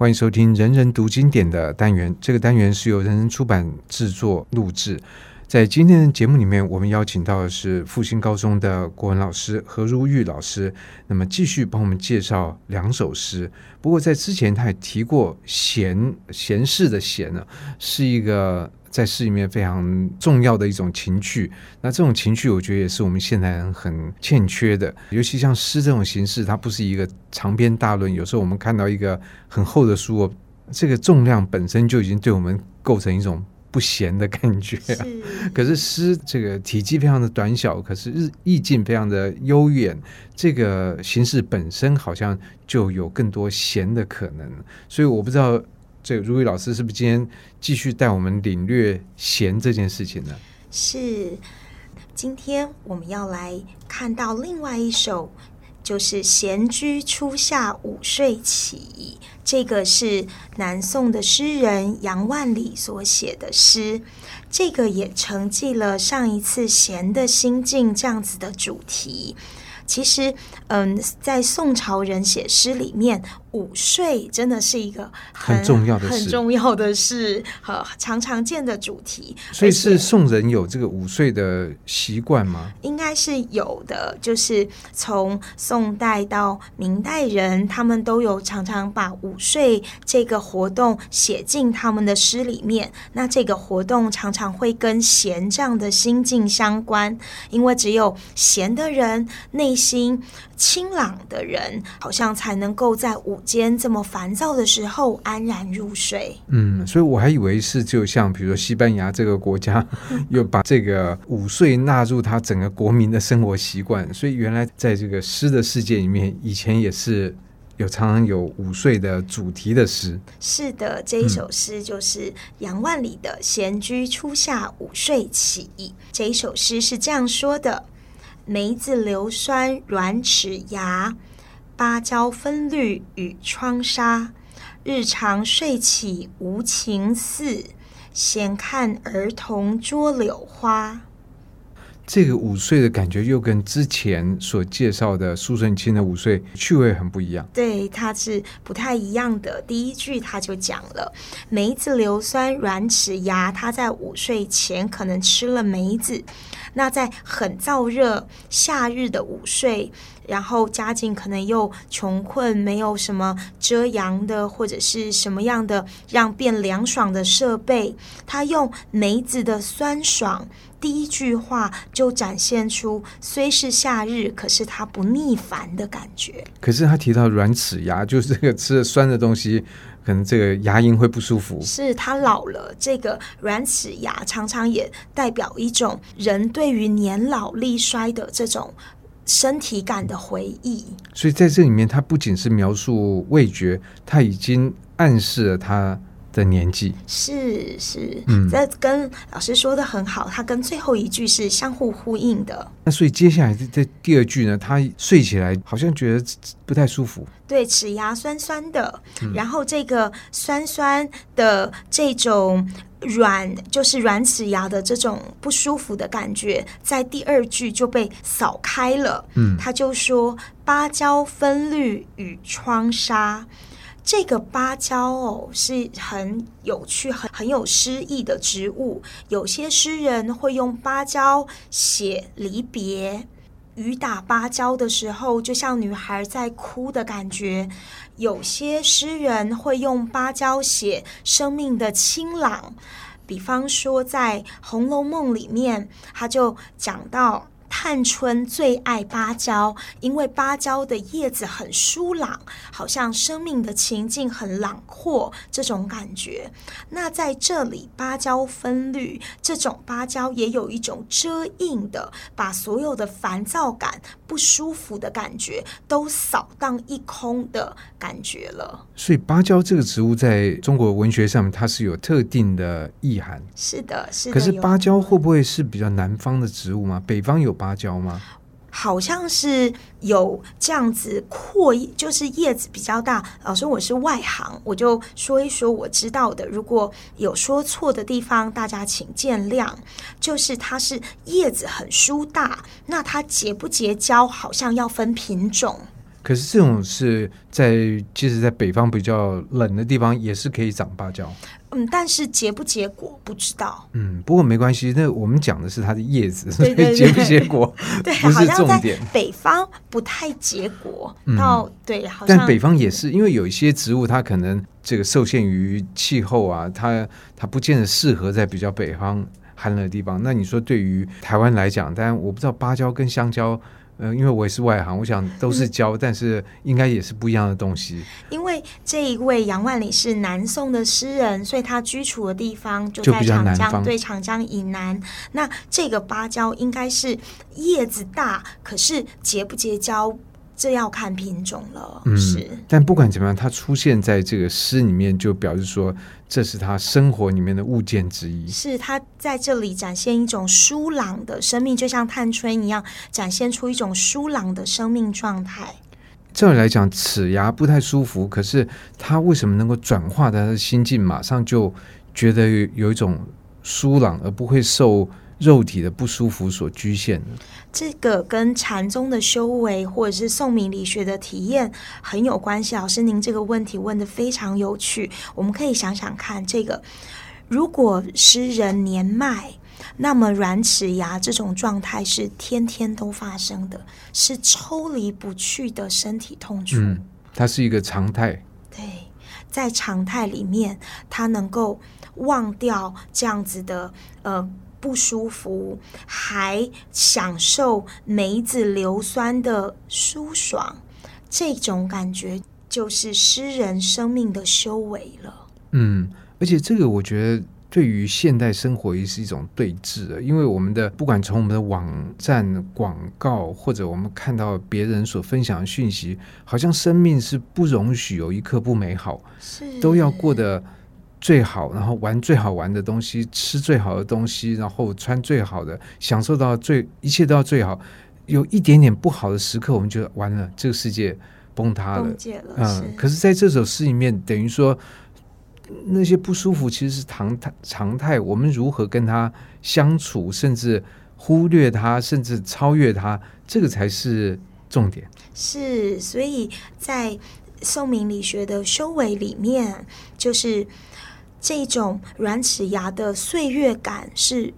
欢迎收听《人人读经典》的单元。这个单元是由人人出版制作录制。在今天的节目里面，我们邀请到的是复兴高中的国文老师何如玉老师，那么继续帮我们介绍两首诗。不过在之前，他也提过“闲”，闲适的“闲”呢，是一个在诗里面非常重要的一种情趣。那这种情趣，我觉得也是我们现代人很欠缺的。尤其像诗这种形式，它不是一个长篇大论。有时候我们看到一个很厚的书，这个重量本身就已经对我们构成一种不闲的感觉。是。可是诗这个体积非常的短小，可是日意境非常的悠远。这个形式本身好像就有更多闲的可能。所以我不知道这如意老师是不是今天继续带我们领略闲这件事情呢？是。今天我们要来看到另外一首，就是《闲居初夏午睡起》。这个是南宋的诗人杨万里所写的诗，这个也承继了上一次闲的心境这样子的主题。其实，嗯，在宋朝人写诗里面，午睡真的是一个很，很重要的事，很重要的事，和常常见的主题。所以是宋人有这个午睡的习惯吗？应该是有的，就是从宋代到明代人，他们都有常常把午睡这个活动写进他们的诗里面。那这个活动常常会跟闲这样的心境相关，因为只有闲的人，内心清朗的人，好像才能够在午间这么烦躁的时候安然入睡。嗯，所以我还以为是就像比如说西班牙这个国家，又把这个午睡纳入他整个国民的生活习惯。所以原来在这个诗的世界里面，以前也是有常常有午睡的主题的诗。是的，这一首诗就是杨万里的《闲居初夏午睡起》。这一首诗是这样说的。梅子硫酸软齿芽，芭蕉分绿与窗纱。日常睡起无情似，闲看儿童捉柳花。这个午睡的感觉又跟之前所介绍的苏舜钦的午睡趣味很不一样。对，它是不太一样的。第一句他就讲了梅子硫酸软齿牙，他在午睡前可能吃了梅子。那在很燥热夏日的午睡，然后家境可能又穷困，没有什么遮阳的或者是什么样的让变凉爽的设备，他用梅子的酸爽，第一句话就展现出虽是夏日，可是它不腻烦的感觉。可是他提到软齿牙，就是这个吃了酸的东西。可能这个牙龈会不舒服，是他老了。这个软齿牙常常也代表一种人对于年老力衰的这种身体感的回忆。所以在这里面，它不仅是描述味觉，它已经暗示了他的年纪。是是，嗯，这跟老师说的很好，他跟最后一句是相互呼应的。那所以接下来这这第二句呢，他睡起来好像觉得不太舒服。对，齿牙酸酸的，然后这个酸酸的这种软，就是软齿牙的这种不舒服的感觉，在第二句就被扫开了。嗯，他就说：“芭蕉分绿与窗纱。”这个芭蕉哦，是很有趣、很很有诗意的植物。有些诗人会用芭蕉写离别。雨打芭蕉的时候，就像女孩在哭的感觉。有些诗人会用芭蕉写生命的清朗，比方说在《红楼梦》里面，他就讲到。探春最爱芭蕉，因为芭蕉的叶子很疏朗，好像生命的情境很朗阔，这种感觉。那在这里，芭蕉分绿，这种芭蕉也有一种遮荫的，把所有的烦躁感、不舒服的感觉都扫荡一空的感觉了。所以，芭蕉这个植物在中国文学上面，它是有特定的意涵。是的，是的。可是，芭蕉会不会是比较南方的植物吗？北方有？芭蕉吗？好像是有这样子阔，就是叶子比较大。老师，我是外行，我就说一说我知道的。如果有说错的地方，大家请见谅。就是它是叶子很疏大，那它结不结胶，好像要分品种。可是这种是在即使在北方比较冷的地方，也是可以长芭蕉。嗯，但是结不结果不知道。嗯，不过没关系，那我们讲的是它的叶子，对对对，所以结不结果对，不是重点。北方不太结果，嗯、到对，好像但北方也是，因为有一些植物它可能这个受限于气候啊，它它不见得适合在比较北方寒冷的地方。那你说对于台湾来讲，当然我不知道芭蕉跟香蕉。嗯，因为我也是外行，我想都是蕉，嗯，但是应该也是不一样的东西。因为这一位杨万里是南宋的诗人，所以他居住的地方就在长江，对，长江以南。那这个芭蕉应该是叶子大，可是结不结蕉？这要看品种了，嗯，是。但不管怎么样，它出现在这个诗里面，就表示说这是他生活里面的物件之一。是他在这里展现一种疏朗的生命，就像探春一样，展现出一种疏朗的生命状态。照理来讲，齿牙不太舒服，可是他为什么能够转化他的心境，马上就觉得有一种疏朗，而不会受肉体的不舒服所局限的？这个跟禅宗的修为或者是宋明理学的体验很有关系。老师，您这个问题问得非常有趣。我们可以想想看，这个如果诗人年迈，那么软齿牙这种状态是天天都发生的，是抽离不去的身体痛楚。嗯，它是一个常态。对，在常态里面，他能够忘掉这样子的呃。不舒服，还享受梅子硫酸的舒爽，这种感觉就是诗人生命的修为了。嗯，而且这个我觉得对于现代生活也是一种对峙的，因为我们的不管从我们的网站广告，或者我们看到别人所分享的讯息，好像生命是不容许有一刻不美好，是都要过得。最好，然后玩最好玩的东西，吃最好的东西，然后穿最好的，享受到最一切都要最好。有一点点不好的时刻，我们觉得完了，这个世界崩塌了。了，嗯。可是在这首诗里面，等于说那些不舒服其实是常态，常态。我们如何跟他相处，甚至忽略他，甚至超越他，这个才是重点。是，所以在宋明理学的修为里面，就是。这种软齿牙的岁月感是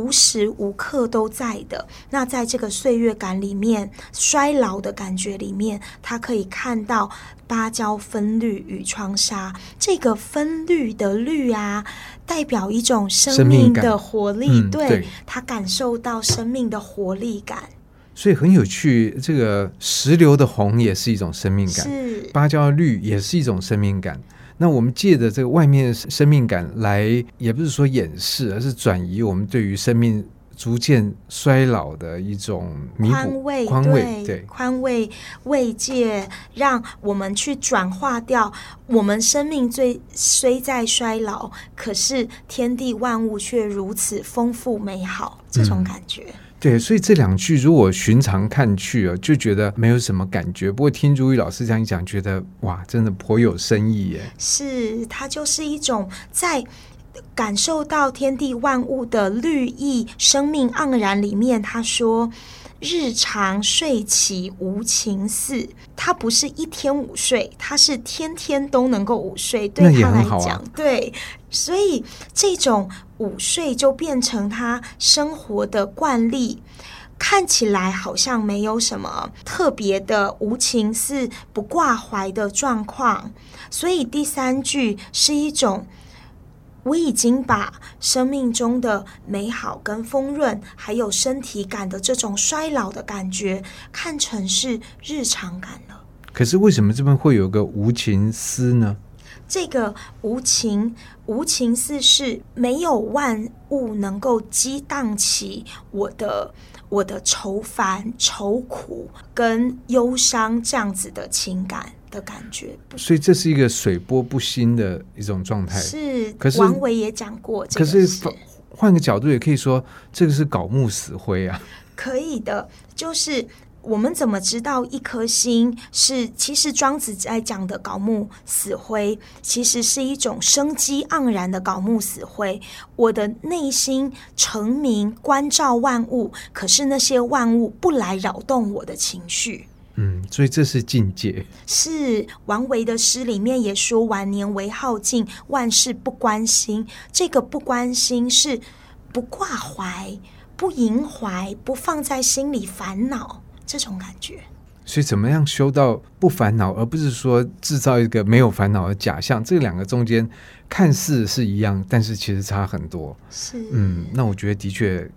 无时无刻都在的。那在这个岁月感里面，衰老的感觉里面，他可以看到芭蕉分绿与窗纱。这个分绿的绿啊，代表一种生命的活力。嗯、对，对，他感受到生命的活力感。所以很有趣，这个石榴的红也是一种生命感，是芭蕉的绿也是一种生命感。那我们借着这个外面的生命感来，也不是说掩饰，而是转移我们对于生命逐渐衰老的一种宽慰，宽慰，对，宽慰慰藉，让我们去转化掉我们生命最虽在衰老，可是天地万物却如此丰富美好，这种感觉。嗯对，所以这两句如果寻常看去啊，就觉得没有什么感觉。不过听朱玉老师这样一讲，觉得哇，真的颇有深意耶。是，它就是一种在感受到天地万物的绿意、生命盎然里面。他说：“日常睡起无情似。”他不是一天午睡，他是天天都能够午睡。对他来讲，啊、对，所以这种。午睡就变成他生活的惯例，看起来好像没有什么特别的无情似不挂怀的状况。所以第三句是一种，我已经把生命中的美好跟丰润，还有身体感的这种衰老的感觉，看成是日常感了。可是为什么这边会有个无情思呢？这个无情，无情似是没有万物能够激荡起我的我的愁烦、愁苦跟忧伤这样子的情感的感觉。所以这是一个水波不兴的一种状态。是，可是王维也讲过这个。可是换个角度也可以说，这个是槁木死灰啊。可以的，就是。我们怎么知道一颗心是？其实庄子在讲的槁木死灰，其实是一种生机盎然的槁木死灰。我的内心澄明关照万物，可是那些万物不来扰动我的情绪。嗯，所以这是境界。是王维的诗里面也说：“晚年为好静，万事不关心。”这个不关心是不挂怀、不萦怀、不放在心里烦恼这种感觉。所以，怎么样修到不烦恼，而不是说制造一个没有烦恼的假象？这两个中间看似是一样，但是其实差很多。是，嗯，那我觉得的确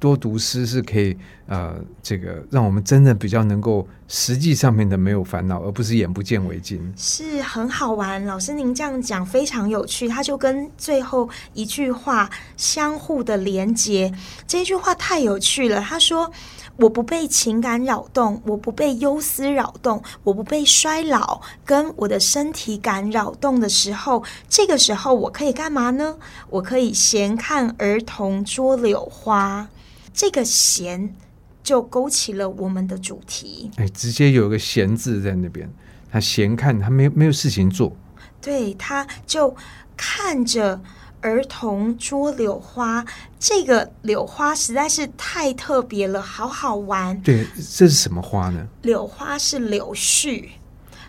多读诗是可以，呃，这个让我们真的比较能够实际上面的没有烦恼，而不是眼不见为净。是很好玩，老师您这样讲非常有趣，它就跟最后一句话相互的连接。这句话太有趣了，他说。我不被情感扰动，我不被忧思扰动，我不被衰老跟我的身体感扰动的时候，这个时候我可以干嘛呢？我可以闲看儿童捉柳花。这个闲就勾起了我们的主题。哎，直接有个闲字在那边，他闲看，他没有没有事情做，对，他就看着。儿童捉柳花，这个柳花实在是太特别了，好好玩。对，这是什么花呢？柳花是柳絮。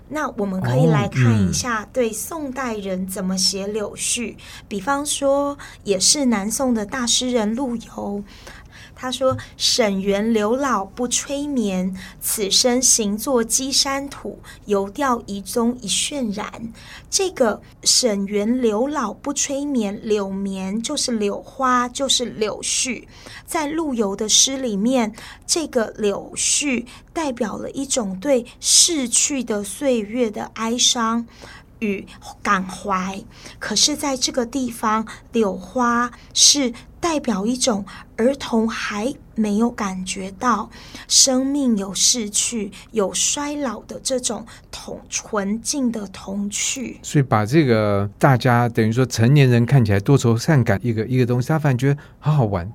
那我们可以来看一下，对宋代人怎么写柳絮。哦嗯、比方说，也是南宋的大诗人陆游。他说：“沈园柳老不吹眠，此身行作稽山土，游钓遗踪一渲然。”这个“沈园柳老不吹眠”，柳眠就是柳花，就是柳絮。在陆游的诗里面，这个柳絮代表了一种对逝去的岁月的哀伤与感怀。可是，在这个地方，柳花是。代表一种儿童还没有感觉到生命有逝去、有衰老的这种童纯净的童趣，所以把这个大家等于说成年人看起来多愁善感一个一个东西，他反而觉得好好玩，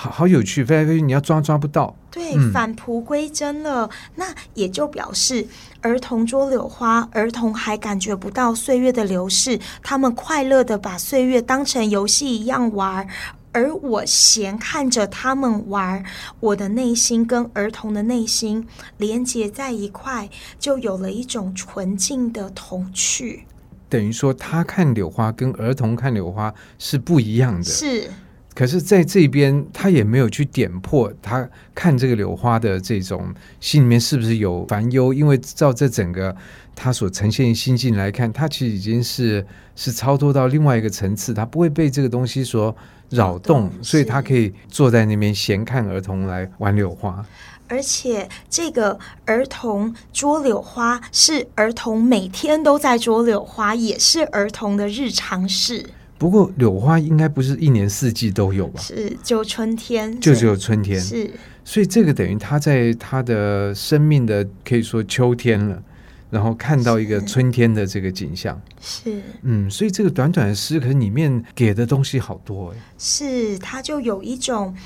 好好有趣，飞来飞去你要抓抓不到。对，返璞归真了，嗯、那也就表示儿童捉柳花，儿童还感觉不到岁月的流逝，他们快乐的把岁月当成游戏一样玩。而我闲看着他们玩，我的内心跟儿童的内心连接在一块，就有了一种纯净的童趣。等于说，他看柳花跟儿童看柳花是不一样的。是。可是在这边，他也没有去点破他看这个柳花的这种心里面是不是有烦忧，因为照这整个他所呈现的心境来看，他其实已经是是超脱到另外一个层次，他不会被这个东西所扰动，所以他可以坐在那边闲看儿童来玩柳花。而且这个儿童捉柳花是儿童每天都在捉柳花，也是儿童的日常事。不过柳花应该不是一年四季都有吧？是，就春天，就只有春天。是，所以这个等于他在他的生命的可以说秋天了，然后看到一个春天的这个景象。是，嗯，所以这个短短的诗，可是里面给的东西好多哎。是，它就有一种。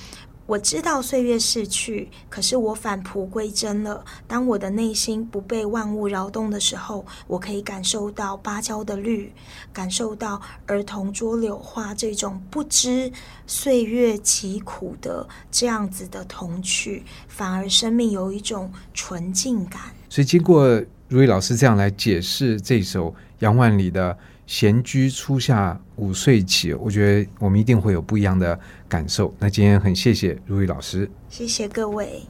我知道岁月逝去，可是我返璞归真了。当我的内心不被万物扰动的时候，我可以感受到芭蕉的绿，感受到儿童捉柳花这种不知岁月疾苦的这样子的童趣，反而生命有一种纯净感。所以，经过如意老师这样来解释这首杨万里的。闲居初夏五岁起，我觉得我们一定会有不一样的感受。那今天很谢谢如意老师，谢谢各位。